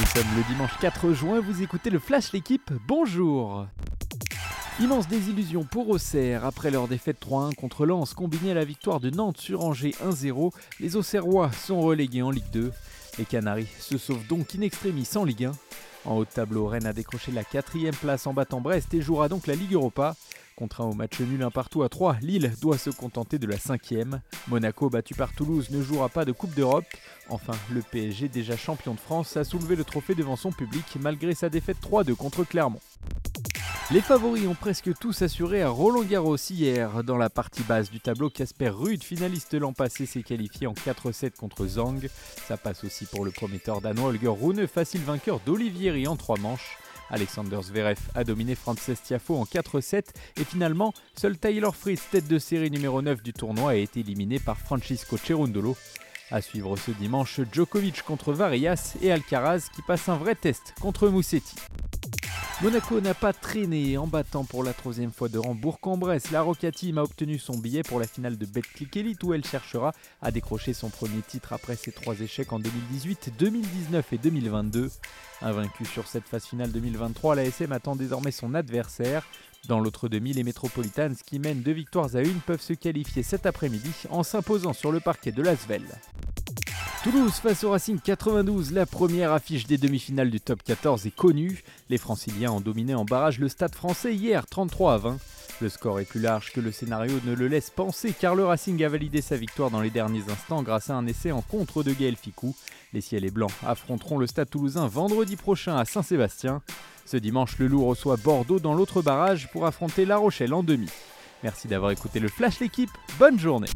Nous sommes le dimanche 4 juin, vous écoutez le Flash L'équipe, bonjour Immense désillusion pour Auxerre. Après leur défaite 3-1 contre Lens, combinée à la victoire de Nantes sur Angers 1-0, les Auxerrois sont relégués en Ligue 2. Les Canaries se sauvent donc in extremis en Ligue 1. En haut de tableau, Rennes a décroché la quatrième place en battant Brest et jouera donc la Ligue Europa. Contraint au match nul un partout à 3, Lille doit se contenter de la cinquième. Monaco, battu par Toulouse, ne jouera pas de Coupe d'Europe. Enfin, le PSG, déjà champion de France, a soulevé le trophée devant son public malgré sa défaite 3-2 contre Clermont. Les favoris ont presque tous assuré à Roland Garros hier. Dans la partie basse du tableau, Casper Ruud, finaliste l'an passé, s'est qualifié en 4-7 contre Zhang. Ça passe aussi pour le prometteur danois Holger Rune, facile vainqueur d'Olivieri en 3 manches. Alexander Zverev a dominé Frances Tiafo en 4-7 et finalement, seul Taylor Fritz, tête de série numéro 9 du tournoi, a été éliminé par Francisco Cerundolo. À suivre ce dimanche, Djokovic contre Varias et Alcaraz qui passe un vrai test contre Moussetti. Monaco n'a pas traîné en battant pour la troisième fois de rang Bourg-en-Bresse. La Roca Team a obtenu son billet pour la finale de Betclic Elite où elle cherchera à décrocher son premier titre après ses trois échecs en 2018, 2019 et 2022. Invaincu sur cette phase finale 2023, la SM attend désormais son adversaire. Dans l'autre demi, les Metropolitans qui mènent deux victoires à une peuvent se qualifier cet après-midi en s'imposant sur le parquet de l'Asvel. Toulouse face au Racing 92, la première affiche des demi-finales du top 14 est connue. Les franciliens ont dominé en barrage le stade français hier 33 à 20. Le score est plus large que le scénario ne le laisse penser car le Racing a validé sa victoire dans les derniers instants grâce à un essai en contre de Gaël Ficou. Les ciels et blancs affronteront le stade toulousain vendredi prochain à Saint-Sébastien. Ce dimanche, le Loup reçoit Bordeaux dans l'autre barrage pour affronter La Rochelle en demi. Merci d'avoir écouté le Flash l'équipe, bonne journée